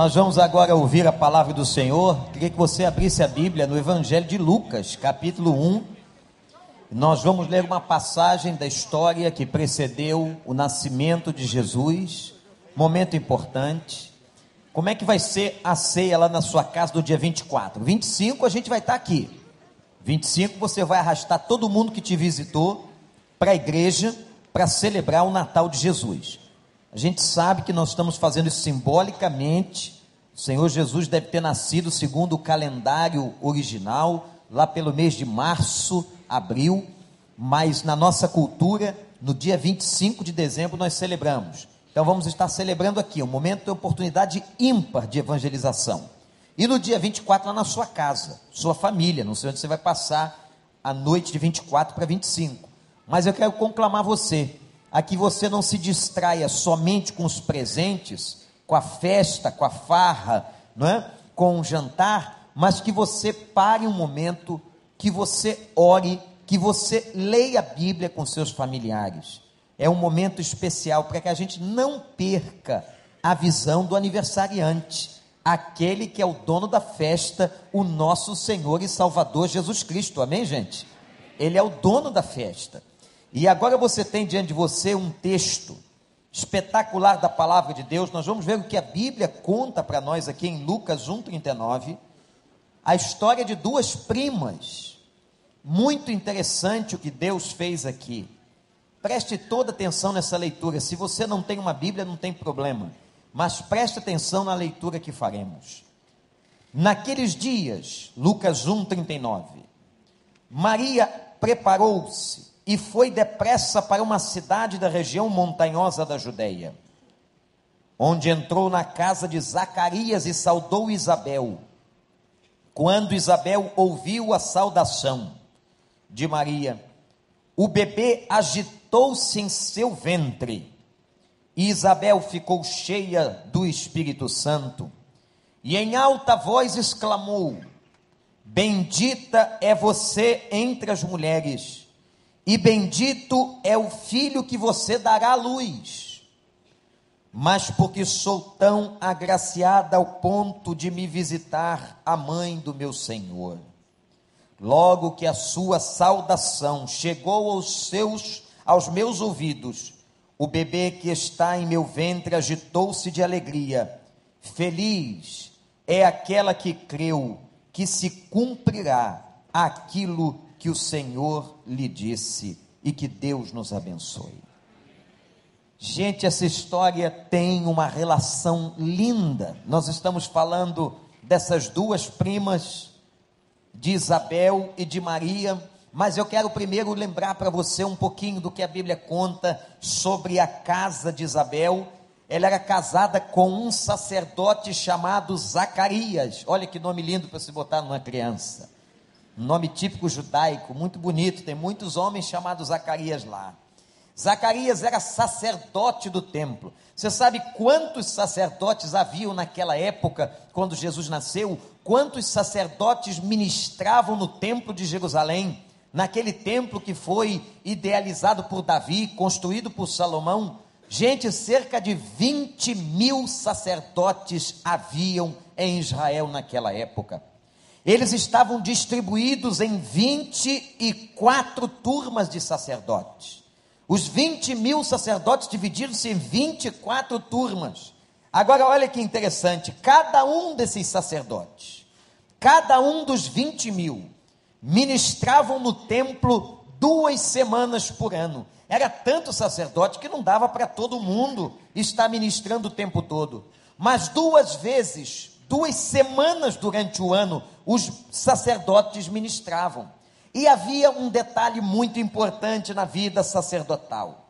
Nós vamos agora ouvir a palavra do Senhor. Queria que você abrisse a Bíblia no Evangelho de Lucas, capítulo 1. Nós vamos ler uma passagem da história que precedeu o nascimento de Jesus. Momento importante. Como é que vai ser a ceia lá na sua casa do dia 24? 25 a gente vai estar aqui. 25 você vai arrastar todo mundo que te visitou para a igreja para celebrar o Natal de Jesus. A gente sabe que nós estamos fazendo isso simbolicamente. O Senhor Jesus deve ter nascido segundo o calendário original, lá pelo mês de março, abril, mas na nossa cultura, no dia 25 de dezembro, nós celebramos. Então vamos estar celebrando aqui, um momento de oportunidade ímpar de evangelização. E no dia 24, lá na sua casa, sua família, não sei onde você vai passar a noite de 24 para 25. Mas eu quero conclamar você a que você não se distraia somente com os presentes, com a festa, com a farra, não é? com o jantar, mas que você pare um momento, que você ore, que você leia a Bíblia com seus familiares. É um momento especial para que a gente não perca a visão do aniversariante, aquele que é o dono da festa, o nosso Senhor e Salvador Jesus Cristo. Amém, gente? Ele é o dono da festa. E agora você tem diante de você um texto espetacular da palavra de Deus. Nós vamos ver o que a Bíblia conta para nós aqui em Lucas 1:39, a história de duas primas. Muito interessante o que Deus fez aqui. Preste toda atenção nessa leitura. Se você não tem uma Bíblia, não tem problema, mas preste atenção na leitura que faremos. Naqueles dias, Lucas 1:39. Maria preparou-se e foi depressa para uma cidade da região montanhosa da Judéia, onde entrou na casa de Zacarias e saudou Isabel. Quando Isabel ouviu a saudação de Maria, o bebê agitou-se em seu ventre, e Isabel ficou cheia do Espírito Santo, e em alta voz exclamou: Bendita é você entre as mulheres e bendito é o filho que você dará à luz. Mas porque sou tão agraciada ao ponto de me visitar a mãe do meu Senhor. Logo que a sua saudação chegou aos seus aos meus ouvidos, o bebê que está em meu ventre agitou-se de alegria. Feliz é aquela que creu que se cumprirá aquilo que o Senhor lhe disse e que Deus nos abençoe. Gente, essa história tem uma relação linda. Nós estamos falando dessas duas primas, de Isabel e de Maria, mas eu quero primeiro lembrar para você um pouquinho do que a Bíblia conta sobre a casa de Isabel. Ela era casada com um sacerdote chamado Zacarias. Olha que nome lindo para se botar numa criança. Um nome típico judaico, muito bonito, tem muitos homens chamados Zacarias lá. Zacarias era sacerdote do templo. Você sabe quantos sacerdotes haviam naquela época, quando Jesus nasceu? Quantos sacerdotes ministravam no templo de Jerusalém? Naquele templo que foi idealizado por Davi, construído por Salomão? Gente, cerca de 20 mil sacerdotes haviam em Israel naquela época. Eles estavam distribuídos em 24 turmas de sacerdotes. Os 20 mil sacerdotes dividiram-se em 24 turmas. Agora, olha que interessante: cada um desses sacerdotes, cada um dos 20 mil, ministravam no templo duas semanas por ano. Era tanto sacerdote que não dava para todo mundo estar ministrando o tempo todo. Mas duas vezes duas semanas durante o ano, os sacerdotes ministravam. E havia um detalhe muito importante na vida sacerdotal.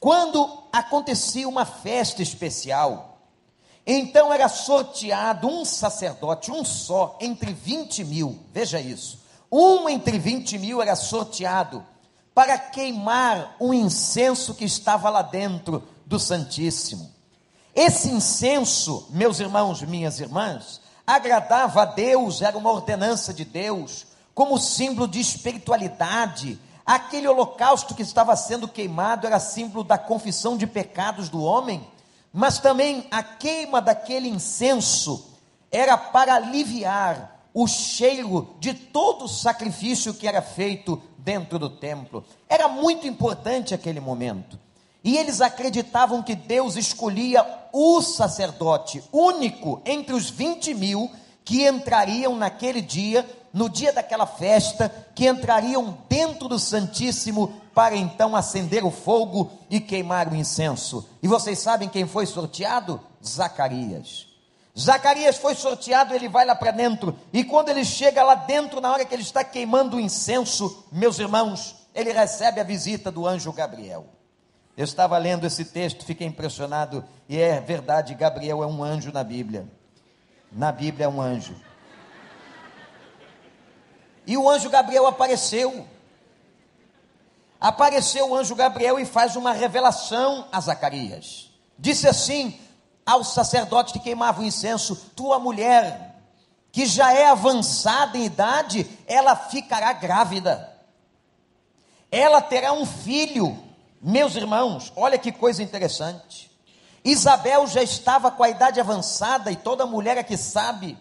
Quando acontecia uma festa especial, então era sorteado um sacerdote, um só, entre 20 mil, veja isso, um entre 20 mil era sorteado para queimar o incenso que estava lá dentro do Santíssimo. Esse incenso, meus irmãos, minhas irmãs, agradava a Deus, era uma ordenança de Deus, como símbolo de espiritualidade. Aquele holocausto que estava sendo queimado era símbolo da confissão de pecados do homem. mas também a queima daquele incenso era para aliviar o cheiro de todo o sacrifício que era feito dentro do templo. Era muito importante aquele momento. E eles acreditavam que Deus escolhia o sacerdote único entre os 20 mil que entrariam naquele dia, no dia daquela festa, que entrariam dentro do Santíssimo para então acender o fogo e queimar o incenso. E vocês sabem quem foi sorteado? Zacarias. Zacarias foi sorteado, ele vai lá para dentro, e quando ele chega lá dentro, na hora que ele está queimando o incenso, meus irmãos, ele recebe a visita do anjo Gabriel. Eu estava lendo esse texto, fiquei impressionado, e é verdade, Gabriel é um anjo na Bíblia. Na Bíblia é um anjo. E o anjo Gabriel apareceu. Apareceu o anjo Gabriel e faz uma revelação a Zacarias. Disse assim: ao sacerdote que queimava o incenso: Tua mulher, que já é avançada em idade, ela ficará grávida. Ela terá um filho. Meus irmãos, olha que coisa interessante. Isabel já estava com a idade avançada e toda mulher aqui sabe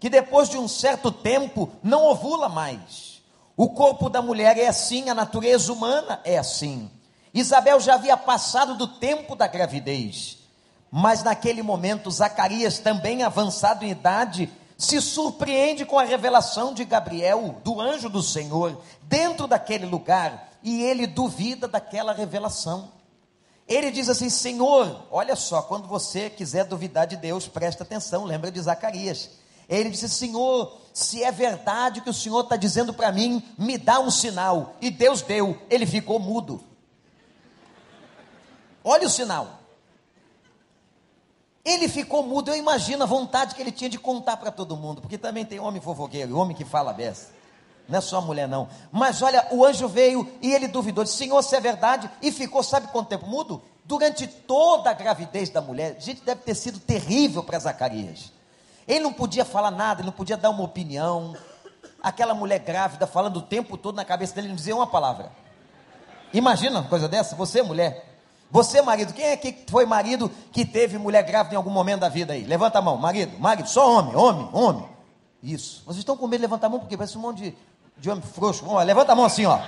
que depois de um certo tempo não ovula mais. O corpo da mulher é assim, a natureza humana é assim. Isabel já havia passado do tempo da gravidez. Mas naquele momento, Zacarias, também avançado em idade, se surpreende com a revelação de Gabriel, do anjo do Senhor, dentro daquele lugar, e ele duvida daquela revelação. Ele diz assim: Senhor, olha só, quando você quiser duvidar de Deus, presta atenção, lembra de Zacarias. Ele disse: Senhor, se é verdade que o Senhor está dizendo para mim, me dá um sinal. E Deus deu, ele ficou mudo. Olha o sinal. Ele ficou mudo, eu imagino a vontade que ele tinha de contar para todo mundo, porque também tem homem fofoqueiro, homem que fala beça. Não é só mulher, não. Mas olha, o anjo veio e ele duvidou, disse: Senhor, se é verdade, e ficou, sabe quanto tempo mudo? Durante toda a gravidez da mulher, gente, deve ter sido terrível para Zacarias. Ele não podia falar nada, ele não podia dar uma opinião. Aquela mulher grávida falando o tempo todo na cabeça dele, não dizia uma palavra. Imagina uma coisa dessa, você, mulher, você, marido, quem é que foi marido que teve mulher grávida em algum momento da vida aí? Levanta a mão, marido, marido, só homem, homem, homem. Isso. Vocês estão com medo de levantar a mão porque parece um monte de, de homem frouxo. Levanta a mão assim, ó.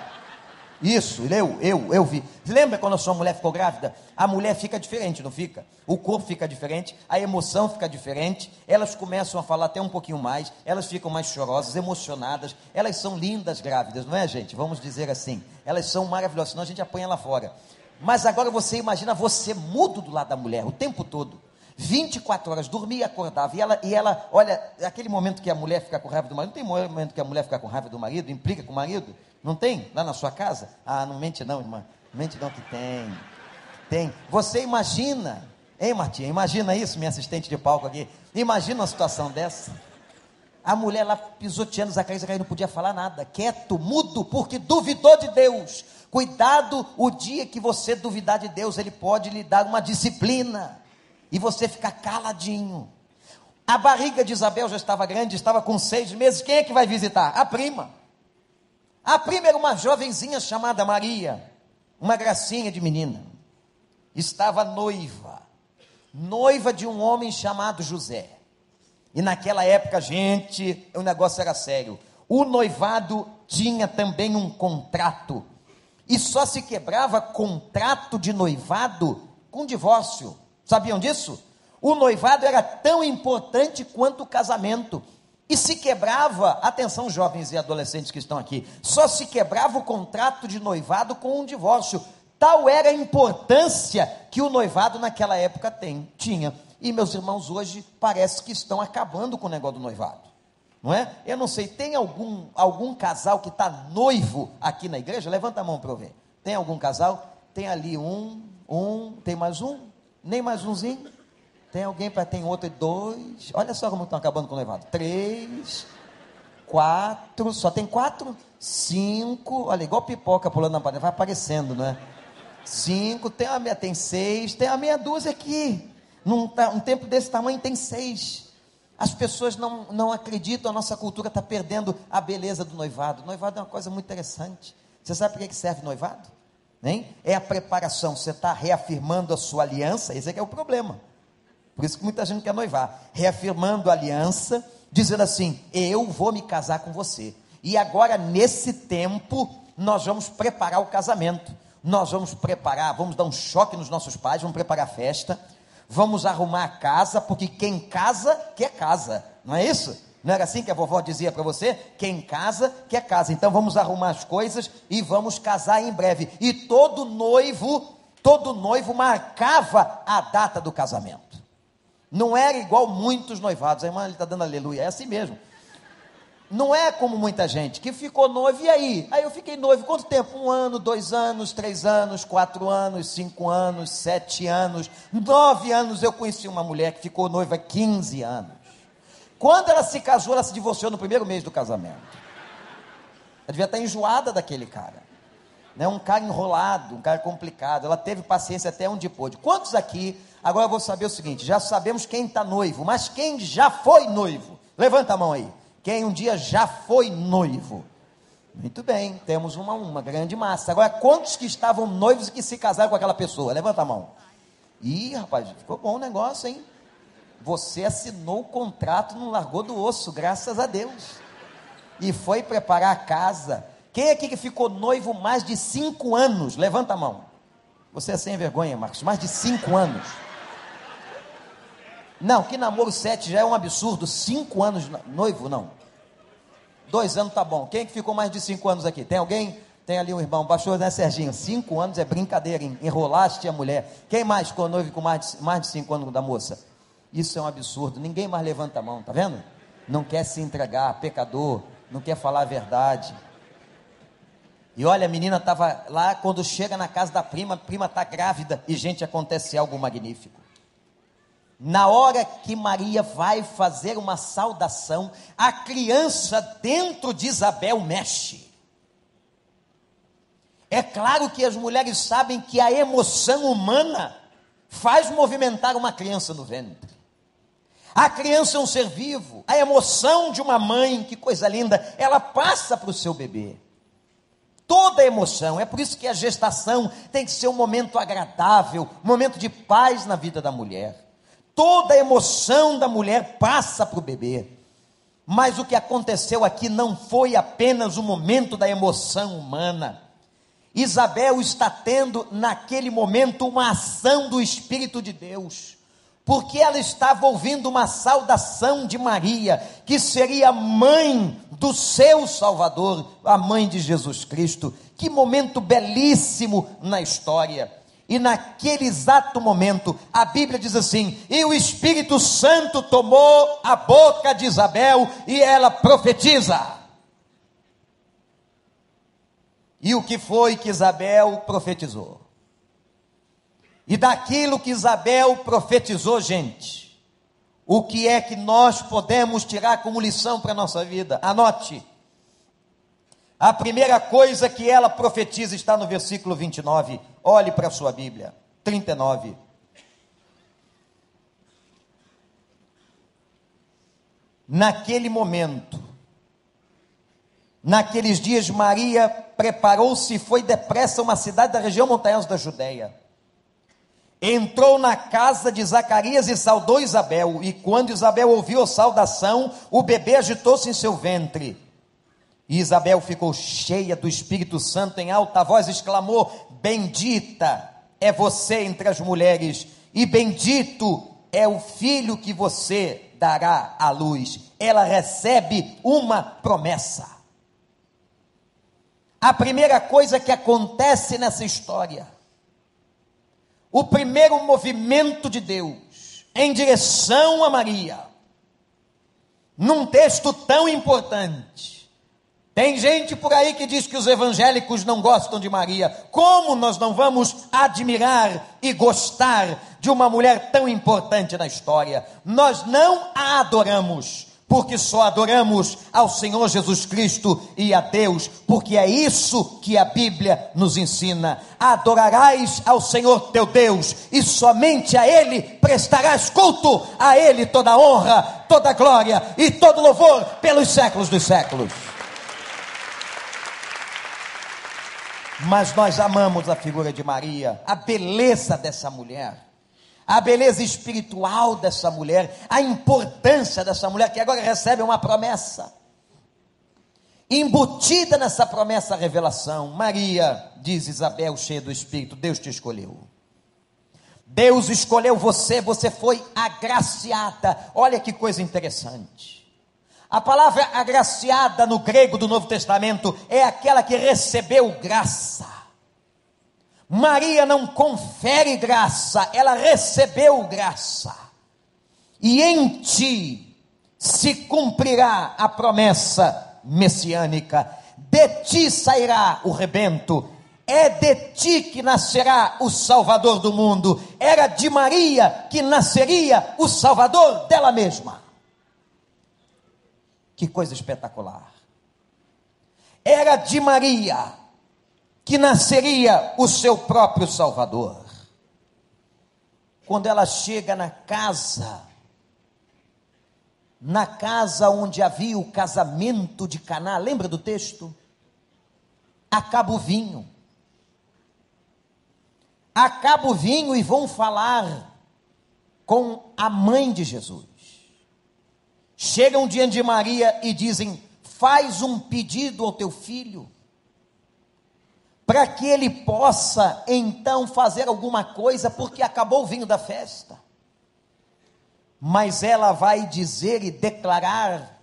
Isso, eu, eu, eu vi. Lembra quando a sua mulher ficou grávida? A mulher fica diferente, não fica? O corpo fica diferente, a emoção fica diferente, elas começam a falar até um pouquinho mais, elas ficam mais chorosas, emocionadas, elas são lindas grávidas, não é, gente? Vamos dizer assim. Elas são maravilhosas, senão a gente apanha lá fora. Mas agora você imagina você mudo do lado da mulher o tempo todo. 24 horas, dormia e acordava. E ela, e ela, olha, aquele momento que a mulher fica com raiva do marido, não tem momento que a mulher fica com raiva do marido, implica com o marido? Não tem? Lá na sua casa? Ah, não mente não, irmã. Mente não que tem. Tem. Você imagina, hein, Martinha? Imagina isso, minha assistente de palco aqui. Imagina uma situação dessa. A mulher lá pisoteando Zacarias, Zacarias não podia falar nada, quieto, mudo, porque duvidou de Deus. Cuidado o dia que você duvidar de Deus, Ele pode lhe dar uma disciplina e você ficar caladinho. A barriga de Isabel já estava grande, estava com seis meses. Quem é que vai visitar? A prima. A prima era uma jovenzinha chamada Maria, uma gracinha de menina. Estava noiva, noiva de um homem chamado José. E naquela época, gente, o negócio era sério. O noivado tinha também um contrato e só se quebrava contrato de noivado com divórcio. Sabiam disso? O noivado era tão importante quanto o casamento. E se quebrava, atenção jovens e adolescentes que estão aqui, só se quebrava o contrato de noivado com um divórcio. Tal era a importância que o noivado naquela época tem, tinha. E meus irmãos hoje parece que estão acabando com o negócio do noivado não é? Eu não sei, tem algum, algum casal que está noivo aqui na igreja? Levanta a mão para eu ver. Tem algum casal? Tem ali um, um, tem mais um? Nem mais umzinho? Tem alguém para tem outro dois? Olha só como estão acabando com o noivado. Três, quatro, só tem quatro? Cinco, olha, igual pipoca pulando na panela, vai aparecendo, não é? Cinco, tem a meia, tem seis, tem a meia dúzia aqui. Num, um tempo desse tamanho tem seis. As pessoas não, não acreditam, a nossa cultura está perdendo a beleza do noivado. Noivado é uma coisa muito interessante. Você sabe para que serve noivado? Nem? É a preparação, você está reafirmando a sua aliança, esse é que é o problema. Por isso que muita gente quer noivar. Reafirmando a aliança, dizendo assim: Eu vou me casar com você. E agora, nesse tempo, nós vamos preparar o casamento. Nós vamos preparar, vamos dar um choque nos nossos pais, vamos preparar a festa, vamos arrumar a casa, porque quem casa quer casa, não é isso? Não era assim que a vovó dizia para você? Quem casa quer casa. Então vamos arrumar as coisas e vamos casar em breve. E todo noivo, todo noivo marcava a data do casamento. Não era igual muitos noivados. A irmã está dando aleluia. É assim mesmo. Não é como muita gente que ficou noivo, e aí? Aí eu fiquei noivo, quanto tempo? Um ano, dois anos, três anos, quatro anos, cinco anos, sete anos, nove anos. Eu conheci uma mulher que ficou noiva 15 anos. Quando ela se casou, ela se divorciou no primeiro mês do casamento. Ela devia estar enjoada daquele cara. Né? Um cara enrolado, um cara complicado. Ela teve paciência até onde pôde. Quantos aqui? Agora eu vou saber o seguinte: já sabemos quem está noivo, mas quem já foi noivo? Levanta a mão aí. Quem um dia já foi noivo? Muito bem, temos uma, uma grande massa. Agora, quantos que estavam noivos e que se casaram com aquela pessoa? Levanta a mão. Ih, rapaz, ficou bom o negócio, hein? Você assinou o contrato, não largou do osso, graças a Deus. E foi preparar a casa. Quem aqui que ficou noivo mais de cinco anos? Levanta a mão. Você é sem vergonha, Marcos. Mais de cinco anos. Não, que namoro sete já é um absurdo. Cinco anos noivo, não. Dois anos tá bom. Quem que ficou mais de cinco anos aqui? Tem alguém? Tem ali um irmão, pastor, né, Serginho? Cinco anos é brincadeira, enrolaste a mulher. Quem mais ficou noivo com mais de, mais de cinco anos da moça? Isso é um absurdo. Ninguém mais levanta a mão, tá vendo? Não quer se entregar, pecador, não quer falar a verdade. E olha, a menina estava lá, quando chega na casa da prima, a prima está grávida e, gente, acontece algo magnífico. Na hora que Maria vai fazer uma saudação, a criança dentro de Isabel mexe. É claro que as mulheres sabem que a emoção humana faz movimentar uma criança no ventre. A criança é um ser vivo, a emoção de uma mãe, que coisa linda, ela passa para o seu bebê. Toda emoção, é por isso que a gestação tem que ser um momento agradável, um momento de paz na vida da mulher toda emoção da mulher passa para o bebê. Mas o que aconteceu aqui não foi apenas o momento da emoção humana. Isabel está tendo naquele momento uma ação do Espírito de Deus, porque ela estava ouvindo uma saudação de Maria, que seria mãe do seu Salvador, a mãe de Jesus Cristo. Que momento belíssimo na história. E naquele exato momento, a Bíblia diz assim: E o Espírito Santo tomou a boca de Isabel e ela profetiza. E o que foi que Isabel profetizou? E daquilo que Isabel profetizou, gente, o que é que nós podemos tirar como lição para a nossa vida? Anote. A primeira coisa que ela profetiza está no versículo 29. Olhe para a sua Bíblia. 39. Naquele momento, naqueles dias, Maria preparou-se e foi depressa a uma cidade da região montanhosa da Judéia. Entrou na casa de Zacarias e saudou Isabel. E quando Isabel ouviu a saudação, o bebê agitou-se em seu ventre. E Isabel ficou cheia do Espírito Santo, em alta voz exclamou: Bendita é você entre as mulheres, e bendito é o filho que você dará à luz. Ela recebe uma promessa. A primeira coisa que acontece nessa história, o primeiro movimento de Deus em direção a Maria, num texto tão importante, tem gente por aí que diz que os evangélicos não gostam de Maria. Como nós não vamos admirar e gostar de uma mulher tão importante na história? Nós não a adoramos, porque só adoramos ao Senhor Jesus Cristo e a Deus, porque é isso que a Bíblia nos ensina. Adorarás ao Senhor teu Deus e somente a Ele prestarás culto, a Ele toda honra, toda glória e todo louvor pelos séculos dos séculos. Mas nós amamos a figura de Maria, a beleza dessa mulher, a beleza espiritual dessa mulher, a importância dessa mulher que agora recebe uma promessa. Embutida nessa promessa a revelação, Maria, diz Isabel, cheia do Espírito, Deus te escolheu. Deus escolheu você, você foi agraciada. Olha que coisa interessante. A palavra agraciada no grego do Novo Testamento é aquela que recebeu graça. Maria não confere graça, ela recebeu graça. E em ti se cumprirá a promessa messiânica. De ti sairá o rebento, é de ti que nascerá o Salvador do mundo. Era de Maria que nasceria o Salvador dela mesma. Que coisa espetacular! Era de Maria que nasceria o seu próprio Salvador. Quando ela chega na casa, na casa onde havia o casamento de Caná, lembra do texto? Acaba o vinho. Acaba o vinho e vão falar com a mãe de Jesus chegam diante de Maria e dizem: faz um pedido ao teu filho, para que ele possa então fazer alguma coisa, porque acabou o vinho da festa. Mas ela vai dizer e declarar,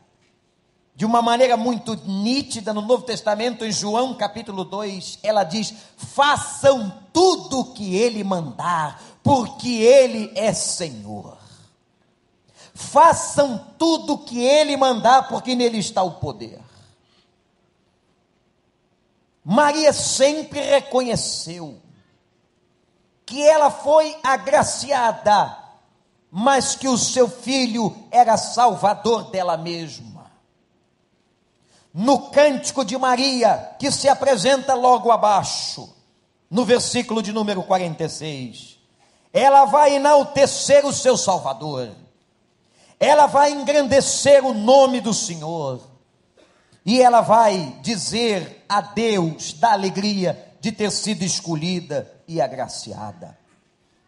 de uma maneira muito nítida no Novo Testamento, em João capítulo 2, ela diz: façam tudo o que ele mandar, porque ele é Senhor façam tudo o que ele mandar, porque nele está o poder. Maria sempre reconheceu que ela foi agraciada, mas que o seu filho era salvador dela mesma. No cântico de Maria, que se apresenta logo abaixo, no versículo de número 46, ela vai enaltecer o seu Salvador ela vai engrandecer o nome do Senhor, e ela vai dizer a Deus da alegria de ter sido escolhida e agraciada.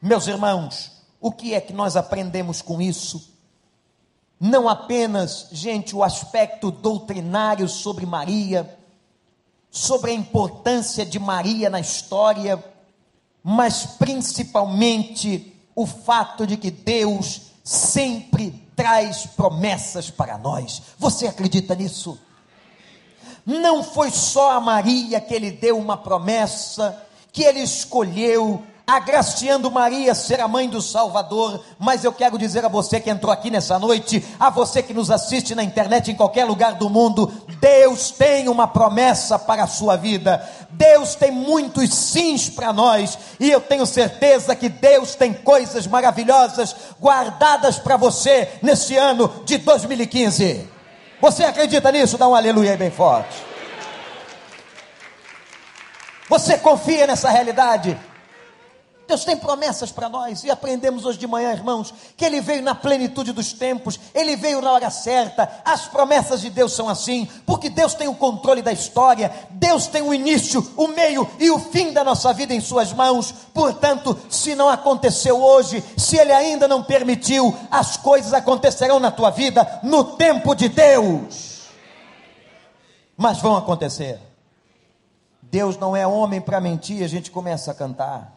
Meus irmãos, o que é que nós aprendemos com isso? Não apenas, gente, o aspecto doutrinário sobre Maria, sobre a importância de Maria na história, mas principalmente o fato de que Deus sempre traz promessas para nós. Você acredita nisso? Não foi só a Maria que ele deu uma promessa, que ele escolheu, agraciando Maria ser a mãe do Salvador, mas eu quero dizer a você que entrou aqui nessa noite, a você que nos assiste na internet em qualquer lugar do mundo, Deus tem uma promessa para a sua vida. Deus tem muitos sims para nós, e eu tenho certeza que Deus tem coisas maravilhosas guardadas para você nesse ano de 2015. Você acredita nisso? Dá um aleluia bem forte. Você confia nessa realidade? Deus tem promessas para nós e aprendemos hoje de manhã, irmãos, que Ele veio na plenitude dos tempos, Ele veio na hora certa. As promessas de Deus são assim, porque Deus tem o controle da história, Deus tem o início, o meio e o fim da nossa vida em Suas mãos. Portanto, se não aconteceu hoje, se Ele ainda não permitiu, as coisas acontecerão na tua vida no tempo de Deus. Mas vão acontecer. Deus não é homem para mentir, a gente começa a cantar.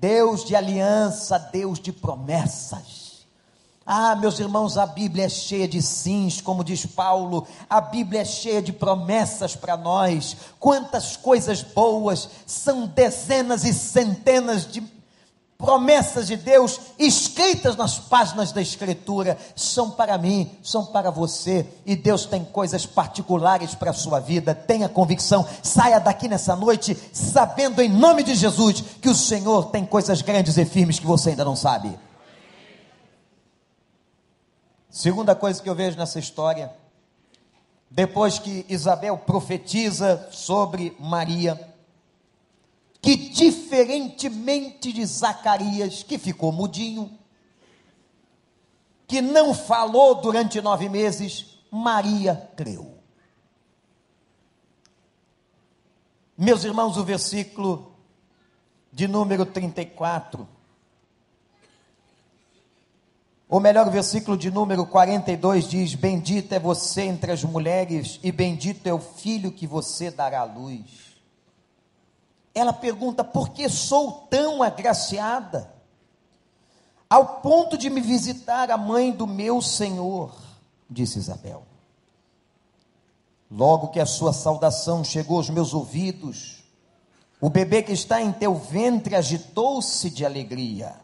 Deus de aliança, Deus de promessas. Ah, meus irmãos, a Bíblia é cheia de sims, como diz Paulo, a Bíblia é cheia de promessas para nós. Quantas coisas boas, são dezenas e centenas de promessas de Deus escritas nas páginas da Escritura são para mim, são para você, e Deus tem coisas particulares para a sua vida. Tenha convicção, saia daqui nessa noite sabendo em nome de Jesus que o Senhor tem coisas grandes e firmes que você ainda não sabe. Segunda coisa que eu vejo nessa história, depois que Isabel profetiza sobre Maria, que, diferentemente de Zacarias, que ficou mudinho, que não falou durante nove meses, Maria creu. Meus irmãos, o versículo de número 34, ou melhor, o versículo de número 42 diz: Bendita é você entre as mulheres, e bendito é o filho que você dará à luz. Ela pergunta: por que sou tão agraciada? Ao ponto de me visitar a mãe do meu Senhor, disse Isabel. Logo que a sua saudação chegou aos meus ouvidos, o bebê que está em teu ventre agitou-se de alegria.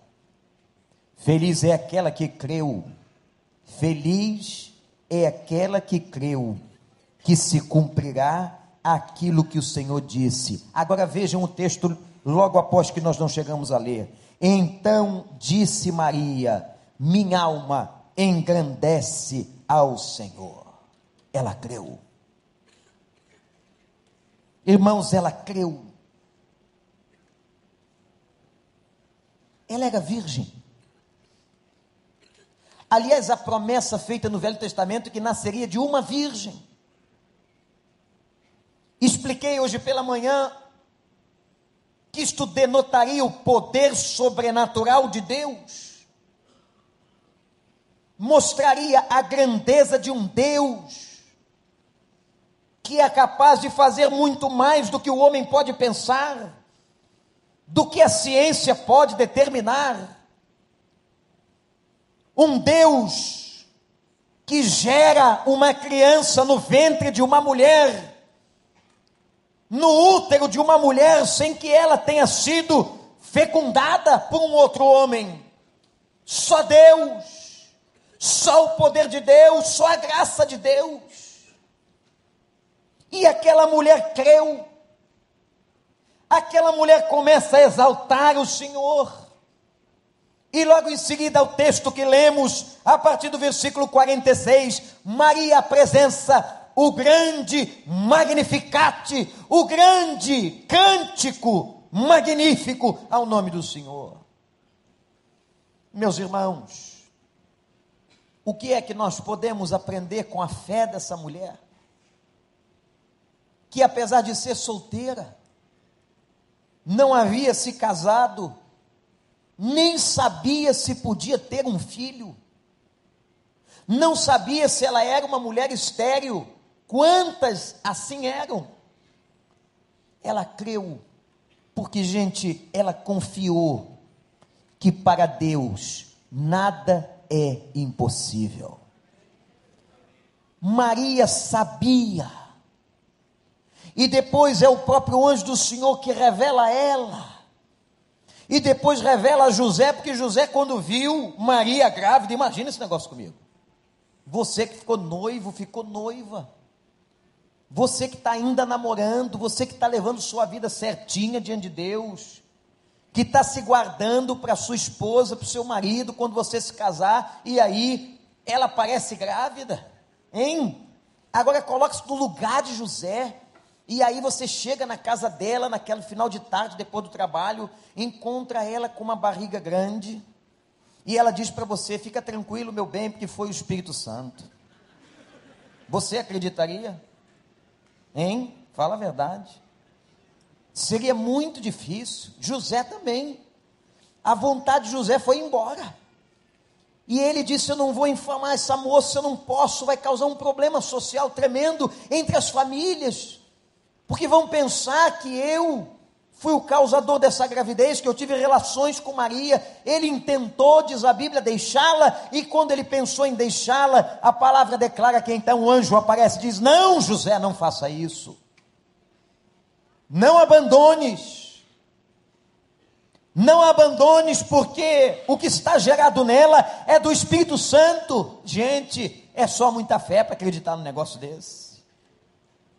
Feliz é aquela que creu, feliz é aquela que creu, que se cumprirá aquilo que o Senhor disse. Agora vejam o texto logo após que nós não chegamos a ler. Então disse Maria: Minha alma engrandece ao Senhor. Ela creu. Irmãos, ela creu. Ela era virgem. Aliás, a promessa feita no Velho Testamento que nasceria de uma virgem. Expliquei hoje pela manhã que isto denotaria o poder sobrenatural de Deus, mostraria a grandeza de um Deus que é capaz de fazer muito mais do que o homem pode pensar, do que a ciência pode determinar. Um Deus que gera uma criança no ventre de uma mulher, no útero de uma mulher, sem que ela tenha sido fecundada por um outro homem. Só Deus, só o poder de Deus, só a graça de Deus. E aquela mulher creu. Aquela mulher começa a exaltar o Senhor. E logo em seguida, o texto que lemos, a partir do versículo 46, Maria apresenta o grande magnificate, o grande cântico magnífico ao nome do Senhor. Meus irmãos, o que é que nós podemos aprender com a fé dessa mulher? que apesar de ser solteira, não havia se casado, nem sabia se podia ter um filho, não sabia se ela era uma mulher estéril, quantas assim eram. Ela creu, porque, gente, ela confiou que para Deus nada é impossível. Maria sabia e depois é o próprio anjo do Senhor que revela a ela. E depois revela a José, porque José, quando viu Maria grávida, imagina esse negócio comigo. Você que ficou noivo, ficou noiva. Você que está ainda namorando, você que está levando sua vida certinha diante de Deus, que está se guardando para sua esposa, para o seu marido, quando você se casar, e aí ela parece grávida, hein? Agora coloque-se no lugar de José. E aí você chega na casa dela, naquele final de tarde, depois do trabalho, encontra ela com uma barriga grande, e ela diz para você: fica tranquilo, meu bem, porque foi o Espírito Santo. Você acreditaria? Hein? Fala a verdade. Seria muito difícil. José também. A vontade de José foi embora. E ele disse: Eu não vou infamar essa moça, eu não posso, vai causar um problema social tremendo entre as famílias. Porque vão pensar que eu fui o causador dessa gravidez, que eu tive relações com Maria. Ele intentou, diz a Bíblia, deixá-la, e quando ele pensou em deixá-la, a palavra declara que então o anjo aparece e diz: Não, José, não faça isso. Não abandones. Não abandones, porque o que está gerado nela é do Espírito Santo. Gente, é só muita fé para acreditar num negócio desse.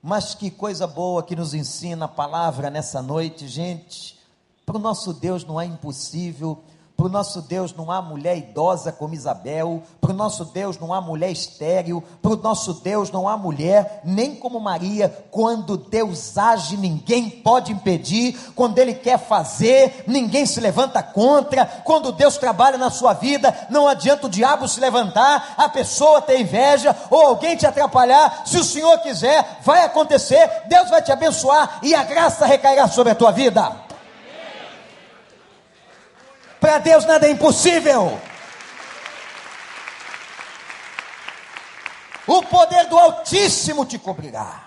Mas que coisa boa que nos ensina a palavra nessa noite, gente. Para o nosso Deus não é impossível, Para o nosso Deus não há mulher idosa como Isabel, para o nosso Deus não há mulher estéril, para o nosso Deus não há mulher, nem como Maria. Quando Deus age, ninguém pode impedir, quando Ele quer fazer, ninguém se levanta contra. Quando Deus trabalha na sua vida, não adianta o diabo se levantar, a pessoa ter inveja ou alguém te atrapalhar. Se o Senhor quiser, vai acontecer, Deus vai te abençoar e a graça recairá sobre a tua vida. Para Deus nada é impossível. O poder do Altíssimo te cobrirá.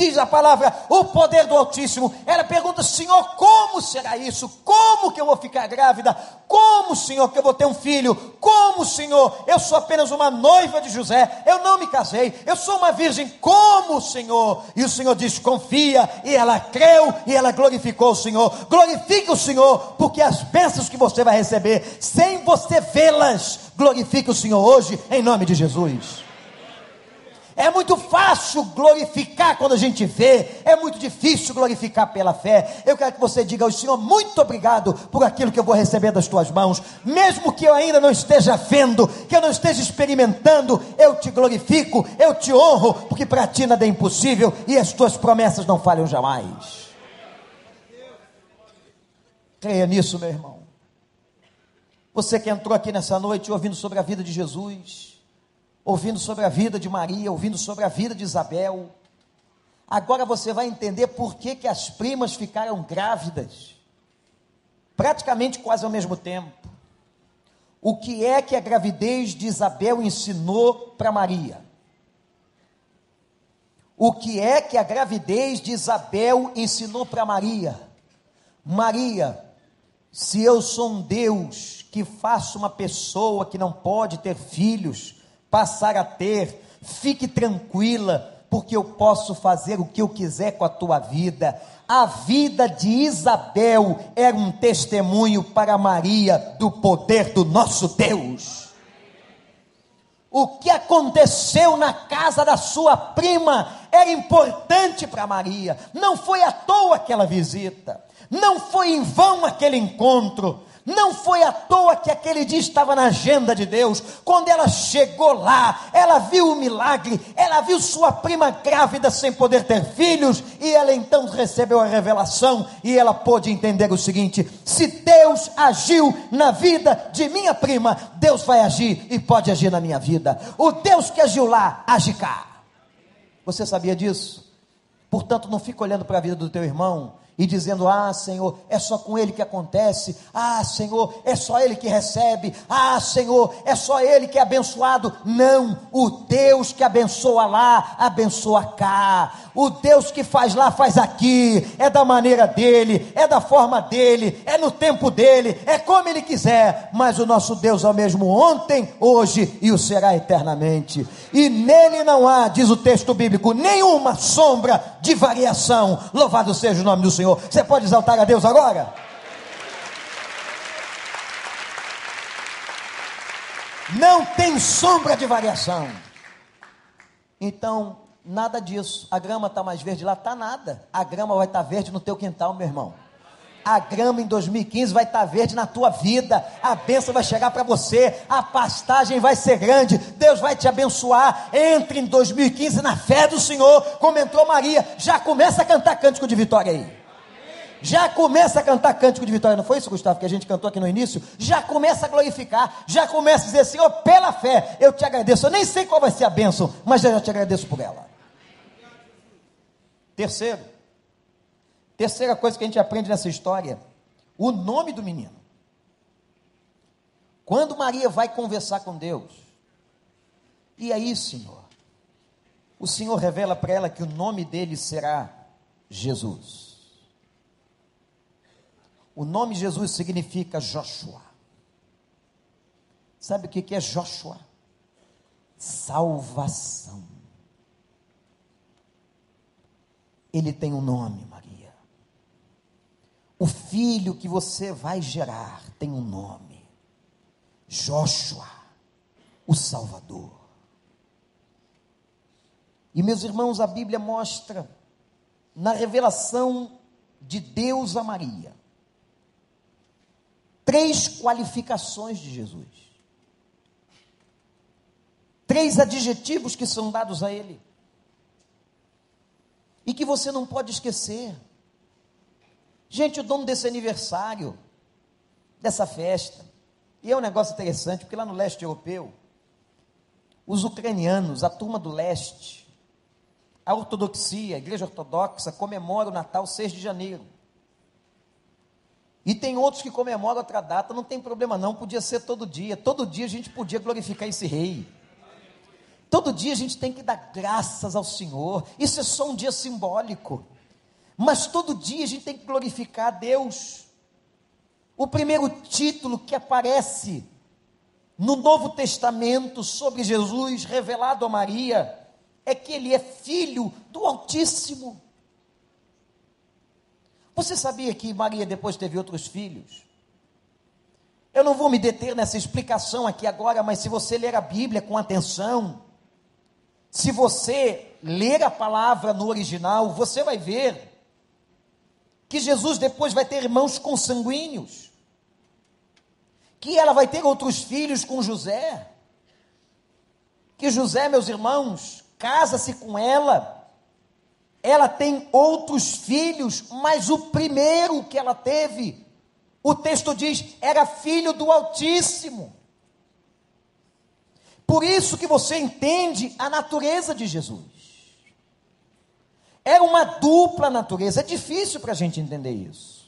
Diz a palavra, o poder do Altíssimo. Ela pergunta, Senhor, como será isso? Como que eu vou ficar grávida? Como, Senhor, que eu vou ter um filho? Como, Senhor, eu sou apenas uma noiva de José, eu não me casei, eu sou uma virgem. Como, Senhor? E o Senhor diz: confia. E ela creu e ela glorificou o Senhor. Glorifique o Senhor, porque as bênçãos que você vai receber, sem você vê-las, glorifique o Senhor hoje, em nome de Jesus. É muito fácil glorificar quando a gente vê, é muito difícil glorificar pela fé. Eu quero que você diga ao Senhor: muito obrigado por aquilo que eu vou receber das tuas mãos, mesmo que eu ainda não esteja vendo, que eu não esteja experimentando, eu te glorifico, eu te honro, porque para ti nada é impossível e as tuas promessas não falham jamais. Creia nisso, meu irmão. Você que entrou aqui nessa noite ouvindo sobre a vida de Jesus, ouvindo sobre a vida de Maria, ouvindo sobre a vida de Isabel. Agora você vai entender por que, que as primas ficaram grávidas, praticamente quase ao mesmo tempo. O que é que a gravidez de Isabel ensinou para Maria? O que é que a gravidez de Isabel ensinou para Maria? Maria, se eu sou um Deus que faço uma pessoa que não pode ter filhos, passar a ter. Fique tranquila, porque eu posso fazer o que eu quiser com a tua vida. A vida de Isabel era um testemunho para Maria do poder do nosso Deus. O que aconteceu na casa da sua prima era importante para Maria. Não foi à toa aquela visita, não foi em vão aquele encontro. Não foi à toa que aquele dia estava na agenda de Deus. Quando ela chegou lá, ela viu o milagre, ela viu sua prima grávida sem poder ter filhos, e ela então recebeu a revelação e ela pôde entender o seguinte: se Deus agiu na vida de minha prima, Deus vai agir e pode agir na minha vida. O Deus que agiu lá, age cá. Você sabia disso? Portanto, não fique olhando para a vida do teu irmão e dizendo: Ah, Senhor, é só com Ele que acontece. Ah, Senhor, é só Ele que recebe. Ah, Senhor, é só Ele que é abençoado. Não, o Deus que abençoa lá, abençoa cá. O Deus que faz lá, faz aqui. É da maneira dele, é da forma dele, é no tempo dele, é como Ele quiser. Mas o nosso Deus é o mesmo ontem, hoje e o será eternamente. E nele não há, diz o texto bíblico, nenhuma sombra de variação. Louvado seja o nome do Senhor. Senhor. Você pode exaltar a Deus agora? Não tem sombra de variação. Então, nada disso. A grama está mais verde lá? Está nada. A grama vai estar tá verde no teu quintal, meu irmão. A grama em 2015 vai estar tá verde na tua vida, a bênção vai chegar para você, a pastagem vai ser grande, Deus vai te abençoar. Entre em 2015 na fé do Senhor, como entrou Maria, já começa a cantar cântico de vitória aí já começa a cantar cântico de vitória. Não foi isso, Gustavo, que a gente cantou aqui no início? Já começa a glorificar, já começa a dizer, Senhor, pela fé, eu te agradeço. Eu nem sei qual vai ser a bênção, mas eu já te agradeço por ela. Terceiro, terceira coisa que a gente aprende nessa história, o nome do menino. Quando Maria vai conversar com Deus, e aí, Senhor, o Senhor revela para ela que o nome dele será Jesus. O nome Jesus significa Joshua. Sabe o que é Joshua? Salvação. Ele tem um nome, Maria. O filho que você vai gerar tem um nome: Joshua, o Salvador. E meus irmãos, a Bíblia mostra na revelação de Deus a Maria três qualificações de Jesus. Três adjetivos que são dados a ele. E que você não pode esquecer. Gente, o dono desse aniversário, dessa festa, e é um negócio interessante, porque lá no leste europeu, os ucranianos, a turma do leste, a ortodoxia, a igreja ortodoxa, comemora o Natal 6 de janeiro. E tem outros que comemoram outra data, não tem problema não, podia ser todo dia. Todo dia a gente podia glorificar esse rei. Todo dia a gente tem que dar graças ao Senhor. Isso é só um dia simbólico. Mas todo dia a gente tem que glorificar a Deus. O primeiro título que aparece no Novo Testamento sobre Jesus, revelado a Maria, é que ele é filho do Altíssimo. Você sabia que Maria depois teve outros filhos? Eu não vou me deter nessa explicação aqui agora, mas se você ler a Bíblia com atenção, se você ler a palavra no original, você vai ver que Jesus depois vai ter irmãos consanguíneos que ela vai ter outros filhos com José, que José, meus irmãos, casa-se com ela, ela tem outros filhos, mas o primeiro que ela teve, o texto diz, era filho do Altíssimo. Por isso que você entende a natureza de Jesus. Era uma dupla natureza, é difícil para a gente entender isso.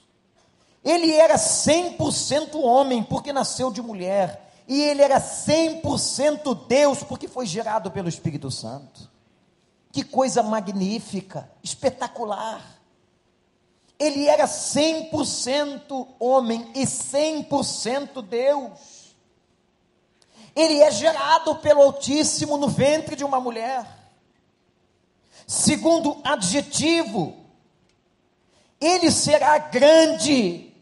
Ele era 100% homem, porque nasceu de mulher. E ele era 100% Deus, porque foi gerado pelo Espírito Santo. Que coisa magnífica, espetacular. Ele era 100% homem e 100% Deus. Ele é gerado pelo Altíssimo no ventre de uma mulher. Segundo adjetivo, ele será grande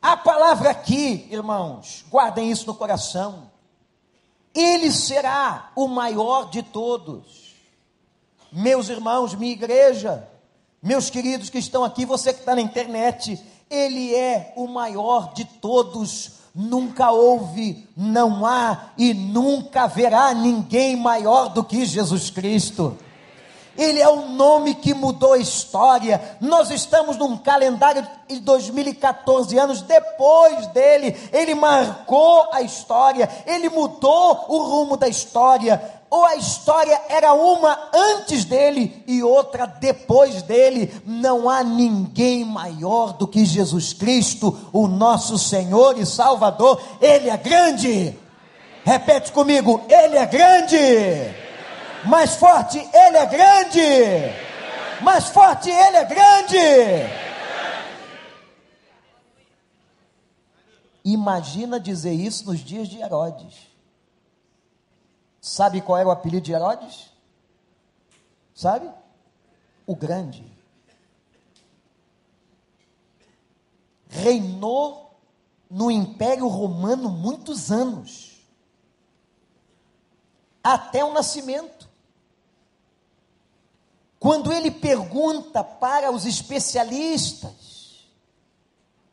a palavra aqui, irmãos, guardem isso no coração. Ele será o maior de todos. Meus irmãos, minha igreja, meus queridos que estão aqui, você que está na internet, ele é o maior de todos. Nunca houve, não há e nunca haverá ninguém maior do que Jesus Cristo. Ele é o nome que mudou a história. Nós estamos num calendário de 2014 anos depois dele. Ele marcou a história, ele mudou o rumo da história. Ou a história era uma antes dele e outra depois dele. Não há ninguém maior do que Jesus Cristo, o nosso Senhor e Salvador. Ele é grande. Repete comigo: Ele é grande. Mais forte, Ele é grande. Mais forte, Ele é grande. Imagina dizer isso nos dias de Herodes. Sabe qual era o apelido de Herodes? Sabe? O Grande. Reinou no Império Romano muitos anos, até o nascimento. Quando ele pergunta para os especialistas,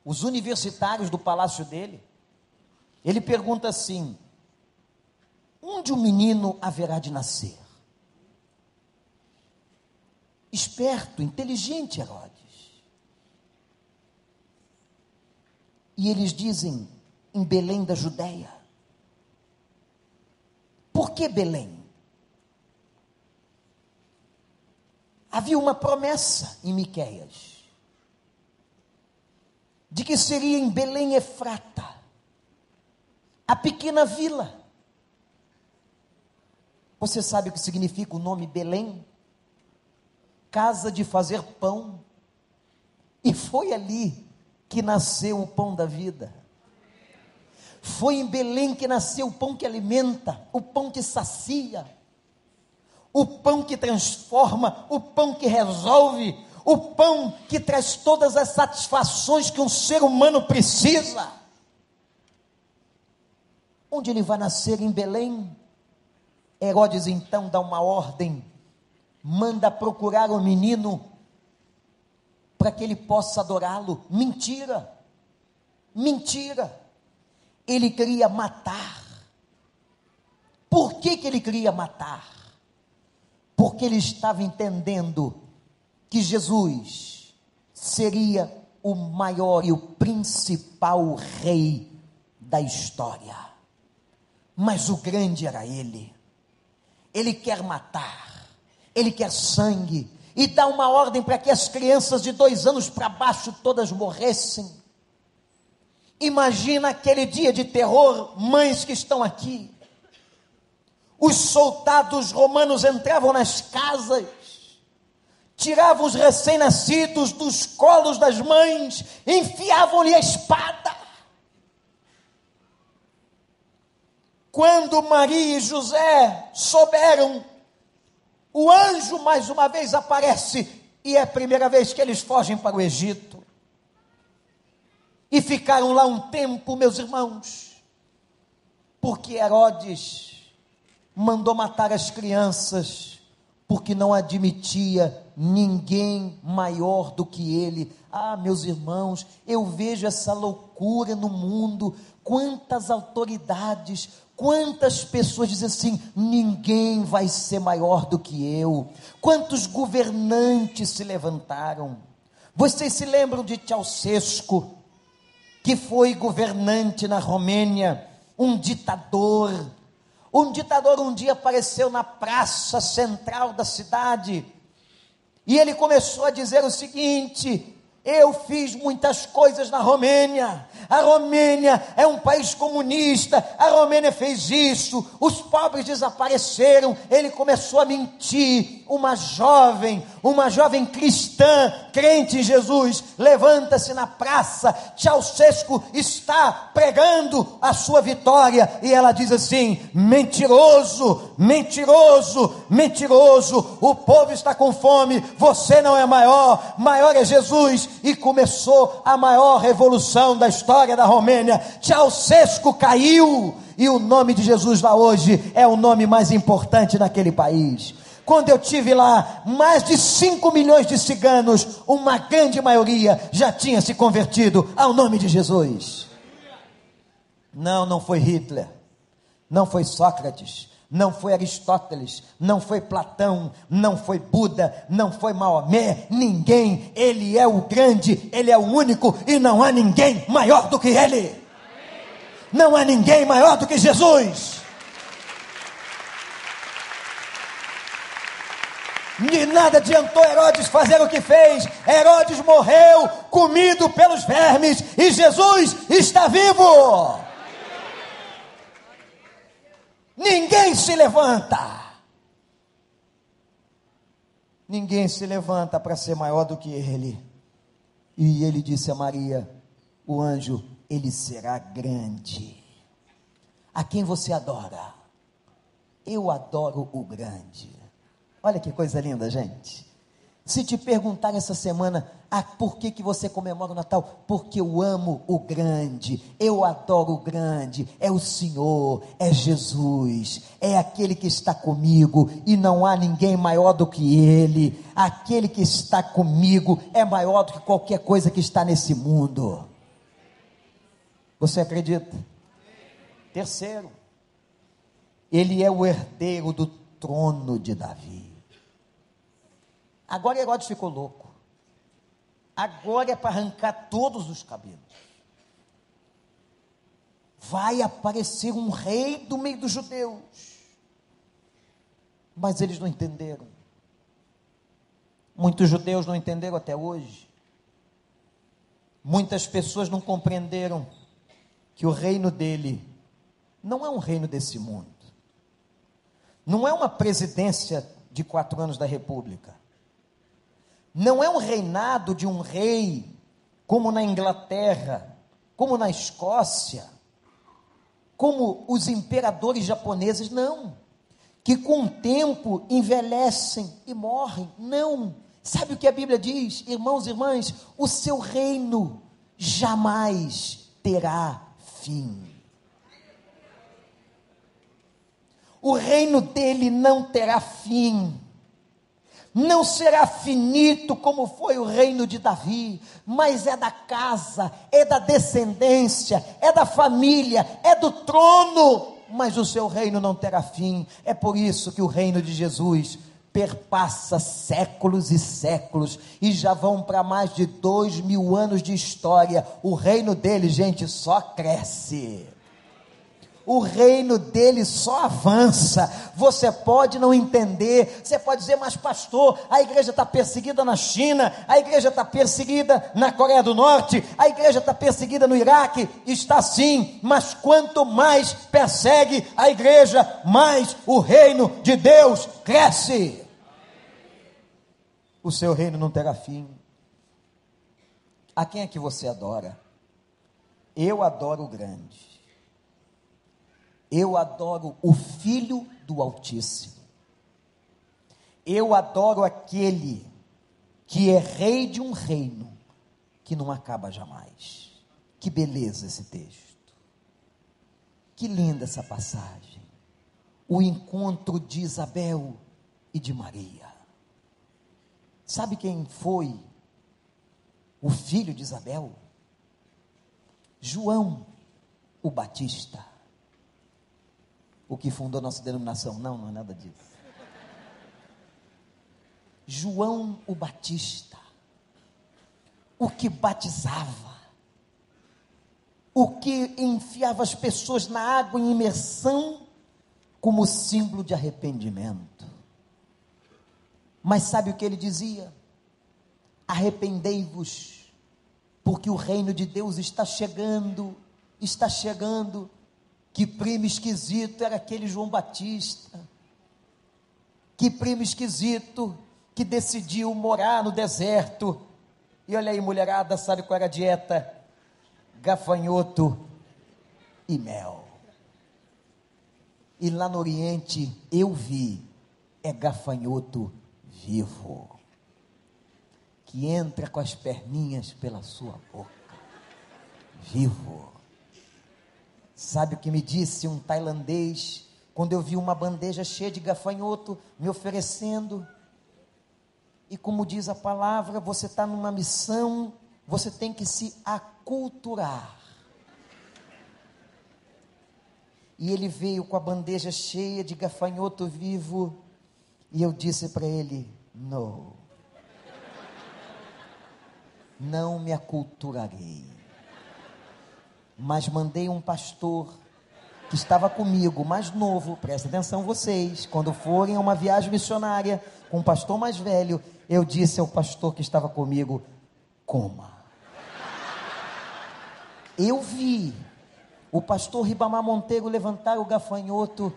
os universitários do palácio dele, ele pergunta assim: onde o menino haverá de nascer? Esperto, inteligente Herodes. E eles dizem: em Belém da Judéia. Por que Belém? Havia uma promessa em Miqueias de que seria em Belém Efrata, a pequena vila. Você sabe o que significa o nome Belém? Casa de fazer pão. E foi ali que nasceu o pão da vida. Foi em Belém que nasceu o pão que alimenta, o pão que sacia, o pão que transforma, o pão que resolve, o pão que traz todas as satisfações que um ser humano precisa. Onde ele vai nascer? Em Belém. Herodes então dá uma ordem, manda procurar o menino para que ele possa adorá-lo. Mentira! Mentira. Ele queria matar. Por que, que ele queria matar? Porque ele estava entendendo que Jesus seria o maior e o principal rei da história. Mas o grande era ele. Ele quer matar, ele quer sangue, e dá uma ordem para que as crianças de dois anos para baixo todas morressem. Imagina aquele dia de terror, mães que estão aqui. Os soldados romanos entravam nas casas, tiravam os recém-nascidos dos colos das mães, enfiavam-lhe a espada. Quando Maria e José souberam, o anjo mais uma vez aparece e é a primeira vez que eles fogem para o Egito. E ficaram lá um tempo, meus irmãos, porque Herodes mandou matar as crianças, porque não admitia ninguém maior do que ele. Ah, meus irmãos, eu vejo essa loucura no mundo, quantas autoridades, Quantas pessoas dizem assim: ninguém vai ser maior do que eu? Quantos governantes se levantaram? Vocês se lembram de Ceausescu, que foi governante na Romênia, um ditador. Um ditador um dia apareceu na praça central da cidade e ele começou a dizer o seguinte: eu fiz muitas coisas na Romênia. A Romênia é um país comunista. A Romênia fez isso. Os pobres desapareceram. Ele começou a mentir. Uma jovem, uma jovem cristã, crente em Jesus, levanta-se na praça. Ceausescu está pregando a sua vitória. E ela diz assim: mentiroso, mentiroso, mentiroso. O povo está com fome. Você não é maior. Maior é Jesus e começou a maior revolução da história da Romênia. Ceausescu caiu e o nome de Jesus lá hoje é o nome mais importante naquele país. Quando eu tive lá, mais de 5 milhões de ciganos, uma grande maioria já tinha se convertido ao nome de Jesus. Não, não foi Hitler, não foi Sócrates, não foi Aristóteles, não foi Platão, não foi Buda, não foi Maomé, ninguém, ele é o grande, ele é o único. E não há ninguém maior do que ele. Não há ninguém maior do que Jesus. De nada adiantou Herodes fazer o que fez. Herodes morreu, comido pelos vermes, e Jesus está vivo. Ninguém se levanta. Ninguém se levanta para ser maior do que ele. E ele disse a Maria, o anjo, ele será grande. A quem você adora? Eu adoro o grande. Olha que coisa linda, gente. Se te perguntar essa semana, ah, por que, que você comemora o Natal? Porque eu amo o grande, eu adoro o grande, é o Senhor, é Jesus, é aquele que está comigo e não há ninguém maior do que Ele. Aquele que está comigo é maior do que qualquer coisa que está nesse mundo. Você acredita? Terceiro, Ele é o herdeiro do trono de Davi. Agora Herodes ficou louco. Agora é para arrancar todos os cabelos. Vai aparecer um rei do meio dos judeus. Mas eles não entenderam. Muitos judeus não entenderam até hoje. Muitas pessoas não compreenderam que o reino dele não é um reino desse mundo. Não é uma presidência de quatro anos da República não é um reinado de um rei, como na Inglaterra, como na Escócia, como os imperadores japoneses, não. Que com o tempo envelhecem e morrem, não. Sabe o que a Bíblia diz, irmãos e irmãs? O seu reino jamais terá fim. O reino dele não terá fim não será finito como foi o reino de Davi, mas é da casa, é da descendência, é da família, é do trono, mas o seu reino não terá fim. É por isso que o reino de Jesus perpassa séculos e séculos, e já vão para mais de dois mil anos de história. O reino dele, gente, só cresce o reino dele só avança. Você pode não entender, você pode dizer, mas pastor, a igreja está perseguida na China, a igreja está perseguida na Coreia do Norte, a igreja está perseguida no Iraque, está sim, mas quanto mais persegue a igreja, mais o reino de Deus cresce. O seu reino não terá fim. A quem é que você adora? Eu adoro o grande. Eu adoro o Filho do Altíssimo. Eu adoro aquele que é rei de um reino que não acaba jamais. Que beleza esse texto. Que linda essa passagem. O encontro de Isabel e de Maria. Sabe quem foi o filho de Isabel? João o Batista o que fundou nossa denominação. Não, não é nada disso. João o Batista, o que batizava, o que enfiava as pessoas na água em imersão, como símbolo de arrependimento. Mas sabe o que ele dizia? Arrependei-vos, porque o reino de Deus está chegando, está chegando. Que primo esquisito era aquele João Batista. Que primo esquisito que decidiu morar no deserto. E olha aí, mulherada, sabe qual era a dieta? Gafanhoto e mel. E lá no Oriente eu vi, é gafanhoto vivo, que entra com as perninhas pela sua boca, vivo. Sabe o que me disse um tailandês quando eu vi uma bandeja cheia de gafanhoto me oferecendo? E como diz a palavra, você está numa missão, você tem que se aculturar. E ele veio com a bandeja cheia de gafanhoto vivo, e eu disse para ele: Não, não me aculturarei mas mandei um pastor que estava comigo, mais novo, presta atenção vocês, quando forem a uma viagem missionária com um pastor mais velho, eu disse ao pastor que estava comigo: coma. Eu vi o pastor Ribamar Monteiro levantar o gafanhoto